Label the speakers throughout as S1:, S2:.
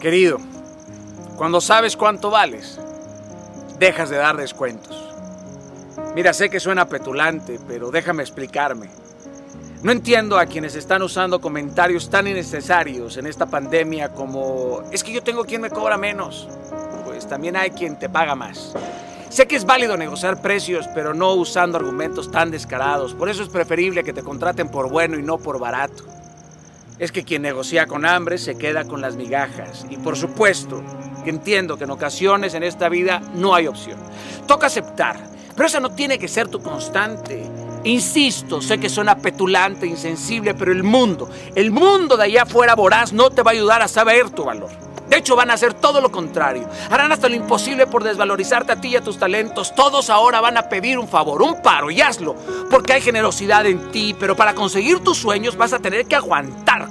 S1: Querido, cuando sabes cuánto vales, dejas de dar descuentos. Mira, sé que suena petulante, pero déjame explicarme. No entiendo a quienes están usando comentarios tan innecesarios en esta pandemia como es que yo tengo quien me cobra menos. Pues también hay quien te paga más. Sé que es válido negociar precios, pero no usando argumentos tan descarados. Por eso es preferible que te contraten por bueno y no por barato es que quien negocia con hambre se queda con las migajas. Y por supuesto que entiendo que en ocasiones en esta vida no hay opción. Toca aceptar, pero esa no tiene que ser tu constante. Insisto, sé que suena petulante, insensible, pero el mundo, el mundo de allá afuera voraz no te va a ayudar a saber tu valor. De hecho, van a hacer todo lo contrario. Harán hasta lo imposible por desvalorizarte a ti y a tus talentos. Todos ahora van a pedir un favor, un paro, y hazlo. Porque hay generosidad en ti, pero para conseguir tus sueños vas a tener que aguantar.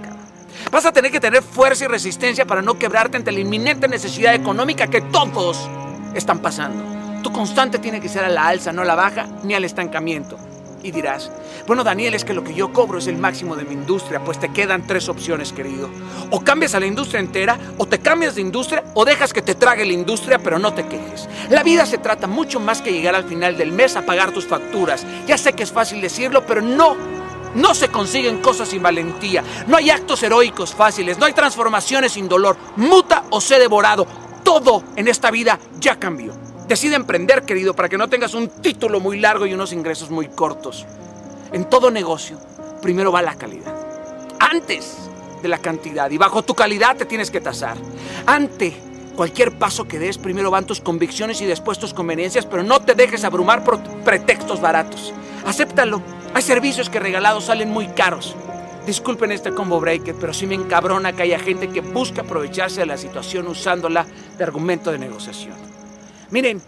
S1: Vas a tener que tener fuerza y resistencia para no quebrarte ante la inminente necesidad económica que todos están pasando. Tu constante tiene que ser a la alza, no a la baja, ni al estancamiento. Y dirás, bueno Daniel, es que lo que yo cobro es el máximo de mi industria, pues te quedan tres opciones, querido. O cambias a la industria entera, o te cambias de industria, o dejas que te trague la industria, pero no te quejes. La vida se trata mucho más que llegar al final del mes a pagar tus facturas. Ya sé que es fácil decirlo, pero no. No se consiguen cosas sin valentía. No hay actos heroicos fáciles. No hay transformaciones sin dolor. Muta o sé devorado. Todo en esta vida ya cambió. Decide emprender, querido, para que no tengas un título muy largo y unos ingresos muy cortos. En todo negocio, primero va la calidad. Antes de la cantidad. Y bajo tu calidad te tienes que tasar. Ante cualquier paso que des, primero van tus convicciones y después tus conveniencias, pero no te dejes abrumar por pretextos baratos. Acéptalo. Hay servicios que regalados salen muy caros. Disculpen este combo breaker, pero sí me encabrona que haya gente que busca aprovecharse de la situación usándola de argumento de negociación. Miren,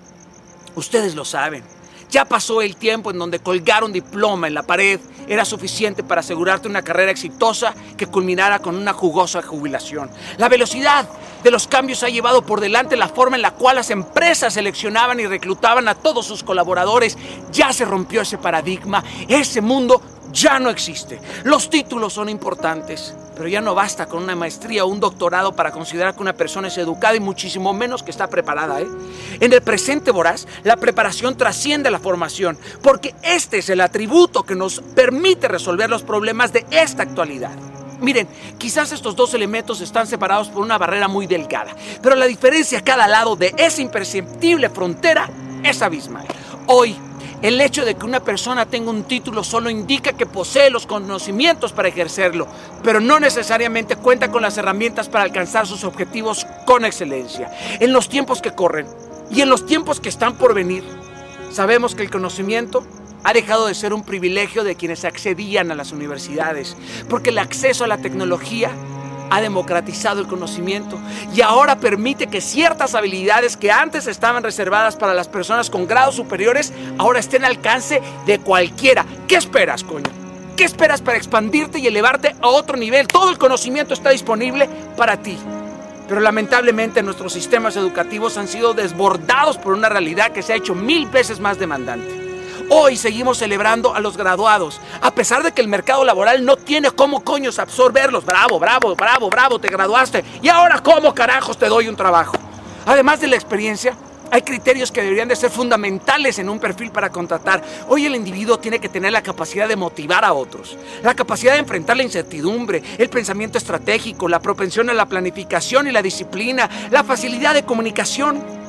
S1: ustedes lo saben. Ya pasó el tiempo en donde colgar un diploma en la pared era suficiente para asegurarte una carrera exitosa que culminara con una jugosa jubilación. La velocidad de los cambios ha llevado por delante la forma en la cual las empresas seleccionaban y reclutaban a todos sus colaboradores. Ya se rompió ese paradigma. Ese mundo ya no existe. Los títulos son importantes, pero ya no basta con una maestría o un doctorado para considerar que una persona es educada y muchísimo menos que está preparada. ¿eh? En el presente voraz, la preparación trasciende la formación, porque este es el atributo que nos permite resolver los problemas de esta actualidad. Miren, quizás estos dos elementos están separados por una barrera muy delgada, pero la diferencia a cada lado de esa imperceptible frontera es abismal. Hoy, el hecho de que una persona tenga un título solo indica que posee los conocimientos para ejercerlo, pero no necesariamente cuenta con las herramientas para alcanzar sus objetivos con excelencia. En los tiempos que corren y en los tiempos que están por venir, sabemos que el conocimiento ha dejado de ser un privilegio de quienes accedían a las universidades, porque el acceso a la tecnología ha democratizado el conocimiento y ahora permite que ciertas habilidades que antes estaban reservadas para las personas con grados superiores ahora estén al alcance de cualquiera. ¿Qué esperas, coño? ¿Qué esperas para expandirte y elevarte a otro nivel? Todo el conocimiento está disponible para ti. Pero lamentablemente nuestros sistemas educativos han sido desbordados por una realidad que se ha hecho mil veces más demandante. Hoy seguimos celebrando a los graduados, a pesar de que el mercado laboral no tiene cómo coños absorberlos. Bravo, bravo, bravo, bravo, te graduaste. Y ahora, ¿cómo carajos te doy un trabajo? Además de la experiencia, hay criterios que deberían de ser fundamentales en un perfil para contratar. Hoy el individuo tiene que tener la capacidad de motivar a otros, la capacidad de enfrentar la incertidumbre, el pensamiento estratégico, la propensión a la planificación y la disciplina, la facilidad de comunicación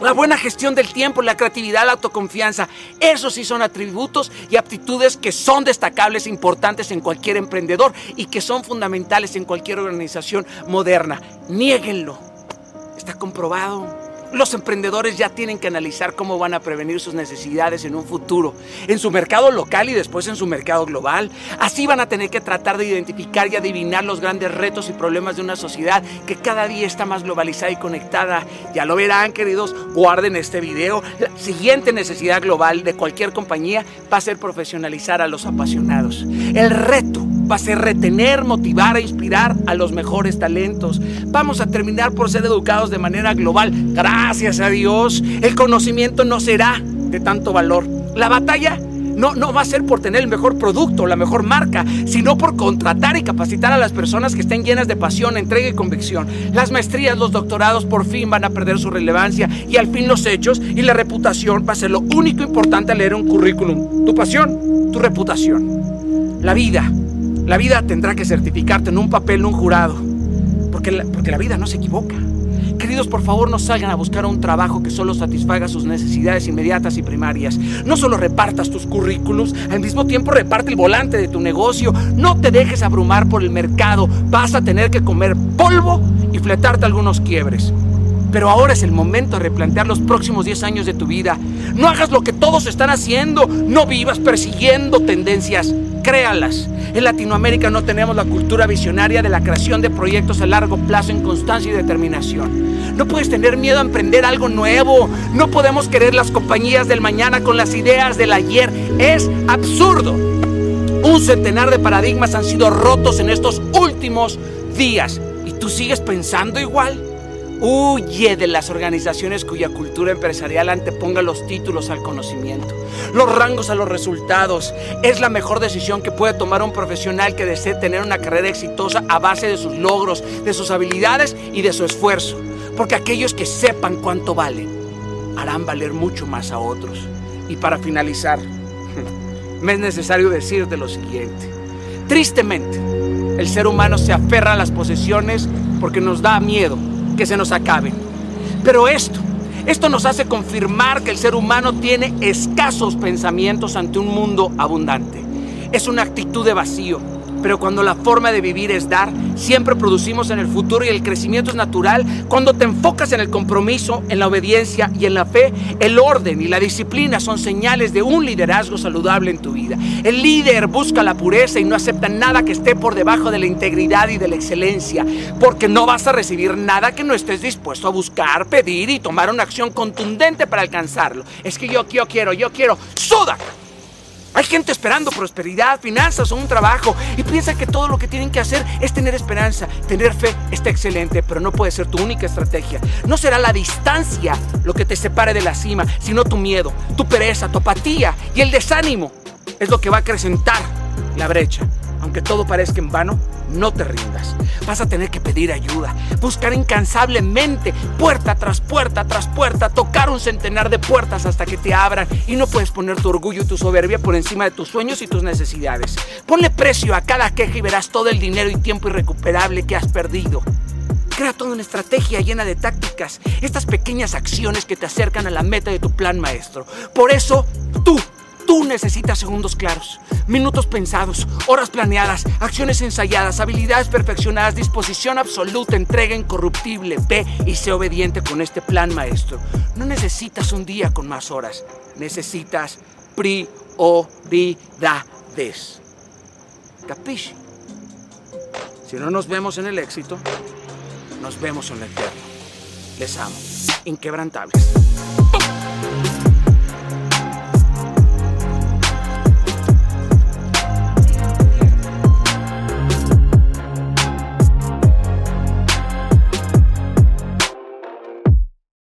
S1: la buena gestión del tiempo, la creatividad, la autoconfianza, esos sí son atributos y aptitudes que son destacables e importantes en cualquier emprendedor y que son fundamentales en cualquier organización moderna. Niéguenlo. Está comprobado. Los emprendedores ya tienen que analizar cómo van a prevenir sus necesidades en un futuro, en su mercado local y después en su mercado global. Así van a tener que tratar de identificar y adivinar los grandes retos y problemas de una sociedad que cada día está más globalizada y conectada. Ya lo verán, queridos, guarden este video. La siguiente necesidad global de cualquier compañía va a ser profesionalizar a los apasionados. El reto va a ser retener, motivar e inspirar a los mejores talentos. Vamos a terminar por ser educados de manera global. Gracias a Dios, el conocimiento no será de tanto valor. La batalla no, no va a ser por tener el mejor producto, la mejor marca, sino por contratar y capacitar a las personas que estén llenas de pasión, entrega y convicción. Las maestrías, los doctorados por fin van a perder su relevancia y al fin los hechos y la reputación va a ser lo único importante al leer un currículum. Tu pasión, tu reputación. La vida, la vida tendrá que certificarte en un papel, en un jurado, porque porque la vida no se equivoca. Queridos, por favor, no salgan a buscar un trabajo que solo satisfaga sus necesidades inmediatas y primarias. No solo repartas tus currículos, al mismo tiempo reparte el volante de tu negocio. No te dejes abrumar por el mercado. Vas a tener que comer polvo y fletarte algunos quiebres. Pero ahora es el momento de replantear los próximos 10 años de tu vida. No hagas lo que todos están haciendo. No vivas persiguiendo tendencias. Créalas. En Latinoamérica no tenemos la cultura visionaria de la creación de proyectos a largo plazo en constancia y determinación. No puedes tener miedo a emprender algo nuevo. No podemos querer las compañías del mañana con las ideas del ayer. Es absurdo. Un centenar de paradigmas han sido rotos en estos últimos días. ¿Y tú sigues pensando igual? Huye de las organizaciones cuya cultura empresarial anteponga los títulos al conocimiento, los rangos a los resultados. Es la mejor decisión que puede tomar un profesional que desee tener una carrera exitosa a base de sus logros, de sus habilidades y de su esfuerzo. Porque aquellos que sepan cuánto valen harán valer mucho más a otros. Y para finalizar, me es necesario decirte lo siguiente. Tristemente, el ser humano se aferra a las posesiones porque nos da miedo que se nos acaben. Pero esto, esto nos hace confirmar que el ser humano tiene escasos pensamientos ante un mundo abundante. Es una actitud de vacío, pero cuando la forma de vivir es dar, siempre producimos en el futuro y el crecimiento es natural. Cuando te enfocas en el compromiso, en la obediencia y en la fe, el orden y la disciplina son señales de un liderazgo saludable en tu vida. El líder busca la pureza y no acepta nada que esté por debajo de la integridad y de la excelencia, porque no vas a recibir nada que no estés dispuesto a buscar, pedir y tomar una acción contundente para alcanzarlo. Es que yo, yo quiero, yo quiero, suda. Hay gente esperando prosperidad, finanzas o un trabajo y piensa que todo lo que tienen que hacer es tener esperanza. Tener fe está excelente, pero no puede ser tu única estrategia. No será la distancia lo que te separe de la cima, sino tu miedo, tu pereza, tu apatía y el desánimo. Es lo que va a acrecentar la brecha. Aunque todo parezca en vano, no te rindas. Vas a tener que pedir ayuda, buscar incansablemente, puerta tras puerta tras puerta, tocar un centenar de puertas hasta que te abran. Y no puedes poner tu orgullo y tu soberbia por encima de tus sueños y tus necesidades. Ponle precio a cada queja y verás todo el dinero y tiempo irrecuperable que has perdido. Crea toda una estrategia llena de tácticas, estas pequeñas acciones que te acercan a la meta de tu plan maestro. Por eso, tú necesitas segundos claros, minutos pensados, horas planeadas, acciones ensayadas, habilidades perfeccionadas, disposición absoluta, entrega incorruptible. Ve y sé obediente con este plan maestro. No necesitas un día con más horas, necesitas prioridades. ¿Capisci? Si no nos vemos en el éxito, nos vemos en el eterno. Les amo. Inquebrantables.